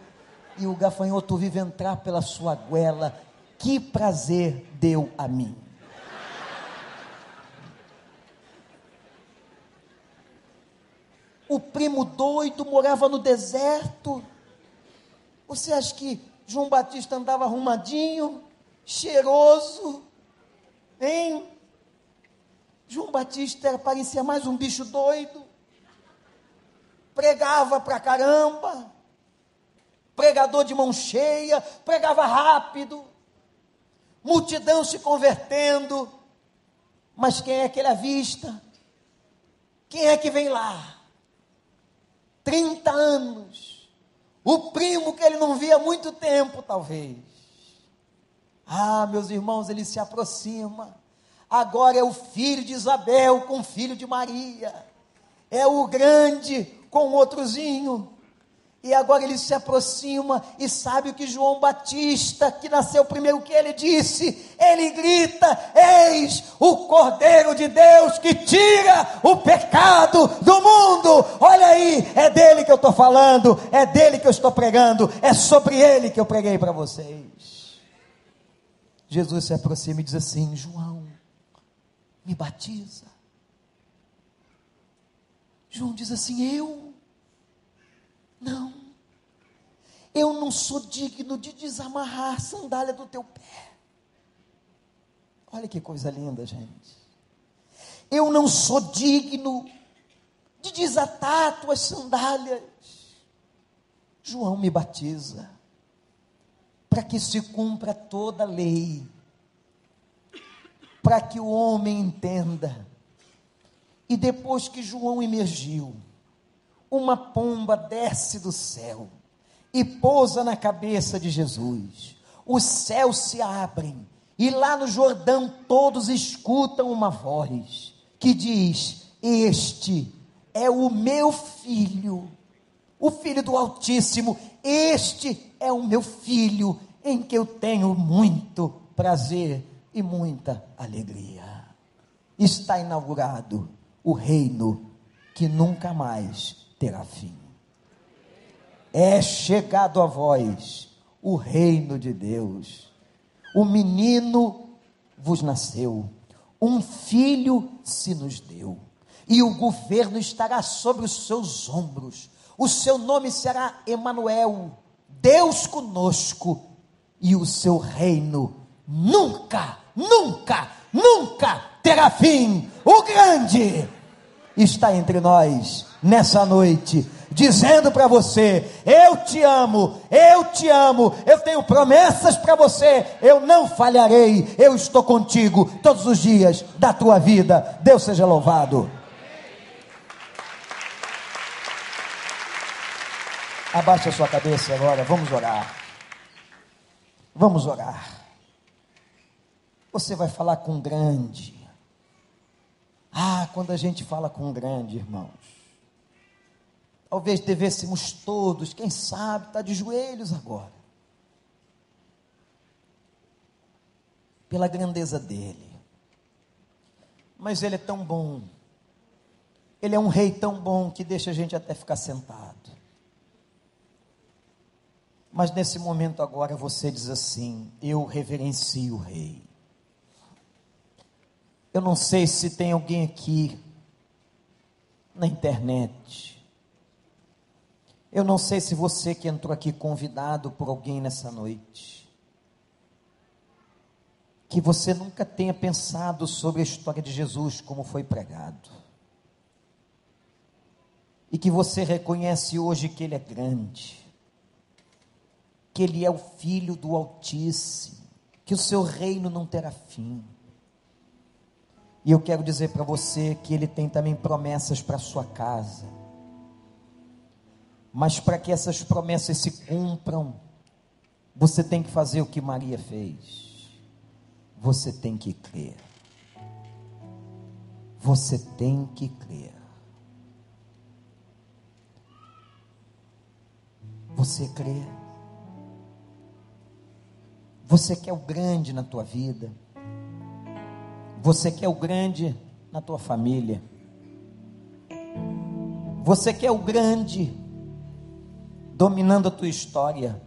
e o gafanhoto vive entrar pela sua goela. Que prazer deu a mim. O primo doido morava no deserto. Você acha que João Batista andava arrumadinho, cheiroso? Hein? João Batista era, parecia mais um bicho doido. Pregava pra caramba. Pregador de mão cheia, pregava rápido. Multidão se convertendo. Mas quem é que ele avista? Quem é que vem lá? 30 anos. O primo que ele não via há muito tempo, talvez. Ah, meus irmãos, ele se aproxima. Agora é o filho de Isabel com o filho de Maria. É o grande com o outrozinho. E agora ele se aproxima e sabe o que João Batista, que nasceu primeiro que ele disse, ele grita: Eis o Cordeiro de Deus que tira o pecado do mundo. Olha aí, é dele que eu estou falando, é dele que eu estou pregando, é sobre ele que eu preguei para vocês. Jesus se aproxima e diz assim: João, me batiza. João diz assim: Eu não. Eu não sou digno de desamarrar a sandália do teu pé. Olha que coisa linda, gente. Eu não sou digno de desatar tuas sandálias. João me batiza para que se cumpra toda a lei para que o homem entenda. E depois que João emergiu, uma pomba desce do céu e pousa na cabeça de Jesus. Os céus se abrem e lá no Jordão todos escutam uma voz que diz: Este é o meu filho, o filho do Altíssimo, este é o meu filho em que eu tenho muito prazer e muita alegria. Está inaugurado o reino que nunca mais terá fim. É chegado a vós o reino de Deus. O menino vos nasceu, um filho se nos deu, e o governo estará sobre os seus ombros. O seu nome será Emanuel, Deus conosco, e o seu reino nunca, nunca, nunca terá fim. O grande está entre nós nessa noite, dizendo para você: Eu te amo, eu te amo, eu tenho promessas para você, eu não falharei, eu estou contigo todos os dias da tua vida. Deus seja louvado. Abaixe a sua cabeça agora, vamos orar. Vamos orar. Você vai falar com grande. Ah, quando a gente fala com grande, irmãos. Talvez devêssemos todos, quem sabe, estar tá de joelhos agora. Pela grandeza dele. Mas ele é tão bom. Ele é um rei tão bom que deixa a gente até ficar sentado. Mas nesse momento agora você diz assim: Eu reverencio o Rei. Eu não sei se tem alguém aqui na internet. Eu não sei se você que entrou aqui convidado por alguém nessa noite. Que você nunca tenha pensado sobre a história de Jesus como foi pregado. E que você reconhece hoje que Ele é grande que Ele é o Filho do Altíssimo, que o seu reino não terá fim. E eu quero dizer para você que Ele tem também promessas para sua casa. Mas para que essas promessas se cumpram, você tem que fazer o que Maria fez. Você tem que crer. Você tem que crer. Você crê. Você quer o grande na tua vida. Você quer o grande na tua família. Você quer o grande dominando a tua história.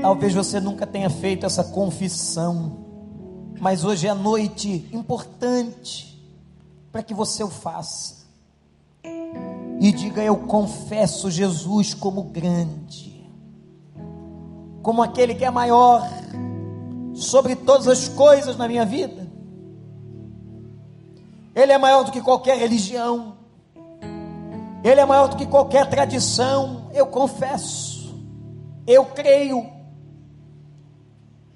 Talvez você nunca tenha feito essa confissão, mas hoje é a noite importante para que você o faça. E diga: Eu confesso Jesus como grande como aquele que é maior sobre todas as coisas na minha vida. Ele é maior do que qualquer religião. Ele é maior do que qualquer tradição. Eu confesso. Eu creio.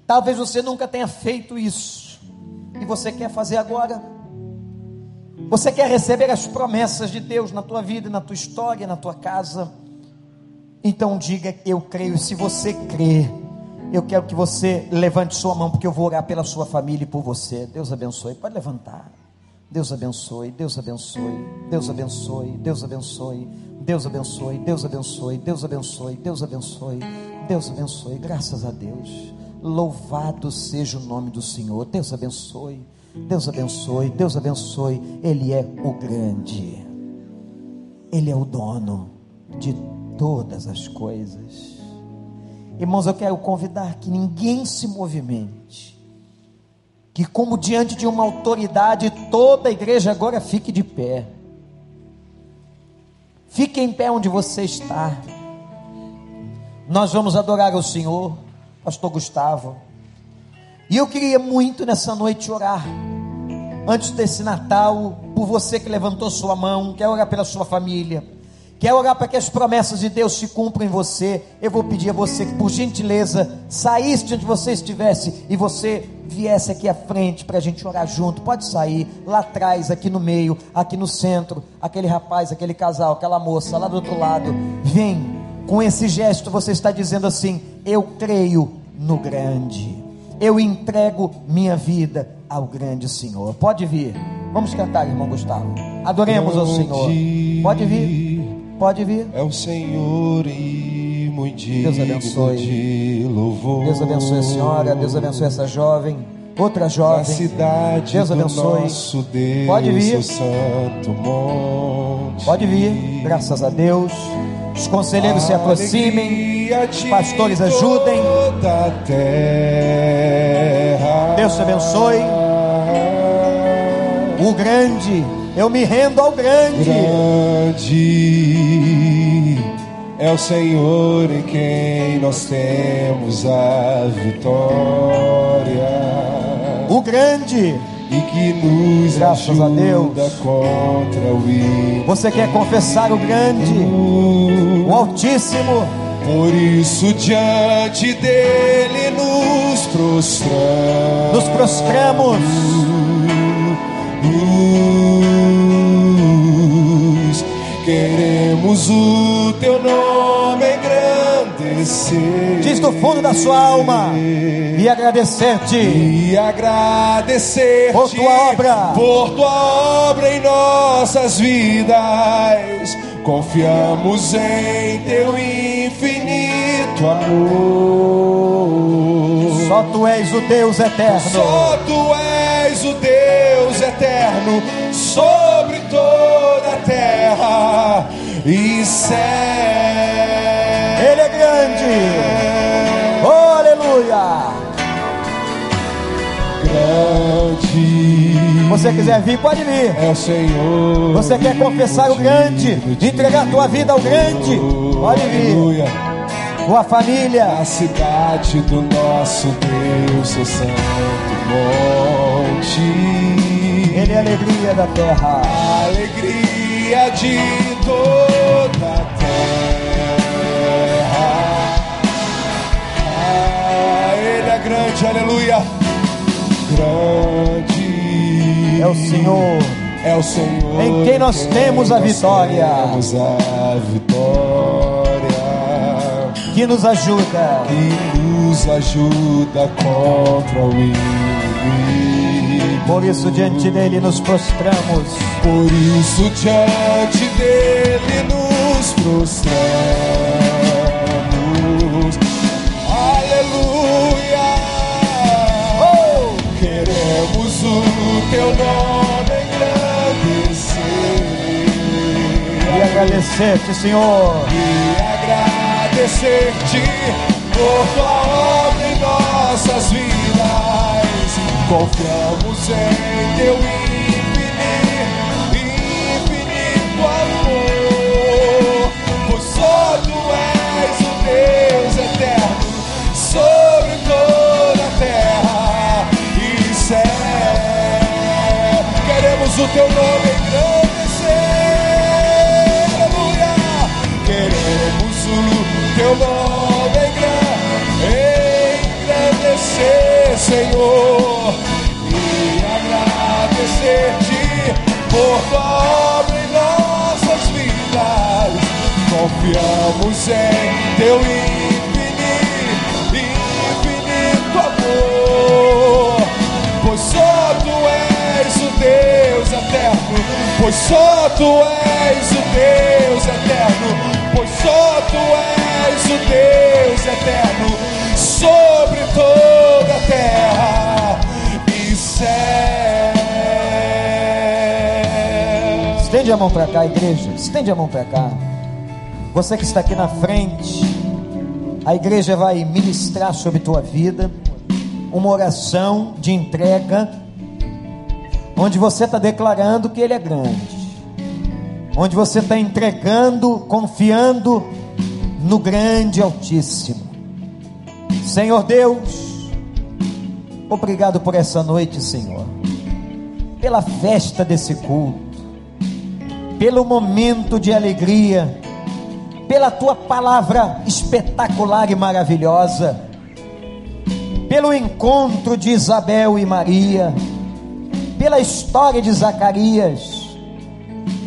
Talvez você nunca tenha feito isso. E você quer fazer agora. Você quer receber as promessas de Deus na tua vida, na tua história, na tua casa. Então diga eu creio. Se você crê, eu quero que você levante sua mão, porque eu vou orar pela sua família e por você. Deus abençoe. Pode levantar. Deus abençoe, Deus abençoe, Deus abençoe, Deus abençoe, Deus abençoe, Deus abençoe, Deus abençoe, Deus abençoe, Deus abençoe, graças a Deus. Louvado seja o nome do Senhor. Deus abençoe, Deus abençoe, Deus abençoe. Ele é o grande, Ele é o dono de todas as coisas. Irmãos, eu quero convidar que ninguém se movimente. Que, como diante de uma autoridade, toda a igreja agora fique de pé. Fique em pé onde você está. Nós vamos adorar o Senhor, Pastor Gustavo. E eu queria muito nessa noite orar, antes desse Natal, por você que levantou sua mão, quer orar pela sua família quer orar para que as promessas de Deus se cumpram em você, eu vou pedir a você que, por gentileza, saísse onde você estivesse e você viesse aqui à frente para a gente orar junto. Pode sair lá atrás, aqui no meio, aqui no centro. Aquele rapaz, aquele casal, aquela moça lá do outro lado. Vem, com esse gesto você está dizendo assim: Eu creio no grande. Eu entrego minha vida ao grande Senhor. Pode vir. Vamos cantar, irmão Gustavo. Adoremos ao Senhor. Pode vir. Pode vir. É o Senhor e muito Deus abençoe. de louvor. Deus abençoe a senhora. Deus abençoe essa jovem. Outra Na jovem. cidade Deus abençoe. nosso Deus, Pode vir. santo monte. Pode vir. Graças a Deus. Os conselheiros se aproximem. De Pastores ajudem. toda a terra. Deus te abençoe. O grande. Eu me rendo ao grande. Grande é o Senhor em quem nós temos a vitória O grande. e que nos Graças a ajuda Deus. contra o inimigo. Você quer confessar o grande, o Altíssimo. Por isso diante dele nos prostramos. Nos prostramos. Luz, Queremos o teu nome engrandecer. Diz do fundo da sua alma e agradecer-te. E agradecer Por tua obra. por tua obra em nossas vidas. Confiamos em teu infinito amor. Só tu és o Deus eterno. Só tu és o Deus eterno sobre toda a terra e céu. Ele é grande. Oh, aleluia. Grande Você quiser vir, pode vir. é o Senhor. Você quer confessar o grande, entregar tua vida ao grande? Pode vir. Aleluia. Tua família, A cidade do nosso Deus, o santo monte. Ele é a alegria da terra. A alegria de toda a terra. Ah, Ele é grande, aleluia. Grande É o Senhor. é o Senhor Em quem nós temos a vitória. temos a vitória que nos ajuda. que nos ajuda contra o inimigo. Por isso, diante dele nos prostramos. Por isso diante dele nos prostramos. Aleluia. Oh! Queremos o teu nome engrandecer. E agradecer-te, Senhor. E agradecer-te por tua obra em nossas vidas. Confiamos em teu infinito, infinito amor. Pois só tu és o Deus eterno sobre toda a terra e céu. Queremos o teu nome teu nome engran- engrandecer, Senhor, e agradecer-te por tua obra em nossas vidas. Confiamos em teu infinito, infinito amor, pois só tu és o Deus eterno, pois só tu és o Deus eterno, pois só tu és o Deus eterno sobre toda a terra e céu. Estende a mão para cá, igreja. Estende a mão para cá. Você que está aqui na frente, a igreja vai ministrar sobre tua vida uma oração de entrega, onde você está declarando que Ele é grande, onde você está entregando, confiando no grande Altíssimo. Senhor Deus, obrigado por essa noite, Senhor, pela festa desse culto pelo momento de alegria pela tua palavra espetacular e maravilhosa, pelo encontro de Isabel e Maria, pela história de Zacarias,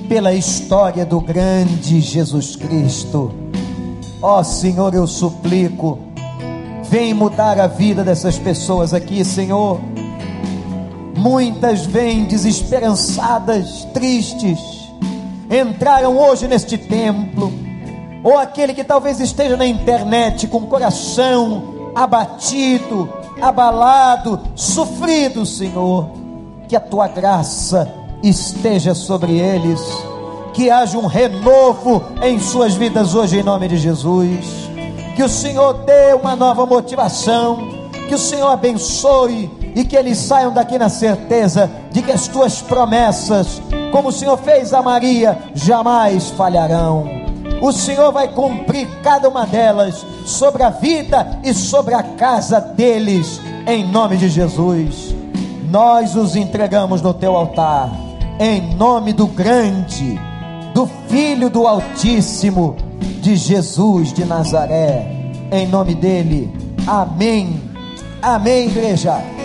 pela história do grande Jesus Cristo. Ó oh, Senhor, eu suplico, vem mudar a vida dessas pessoas aqui, Senhor. Muitas vêm desesperançadas, tristes, entraram hoje neste templo, ou aquele que talvez esteja na internet com o coração abatido, abalado, sofrido, Senhor, que a tua graça esteja sobre eles, que haja um renovo em suas vidas hoje, em nome de Jesus. Que o Senhor dê uma nova motivação, que o Senhor abençoe e que eles saiam daqui na certeza de que as tuas promessas, como o Senhor fez a Maria, jamais falharão. O Senhor vai cumprir cada uma delas sobre a vida e sobre a casa deles, em nome de Jesus. Nós os entregamos no teu altar em nome do grande, do Filho do Altíssimo, de Jesus de Nazaré, em nome dele. Amém. Amém, igreja.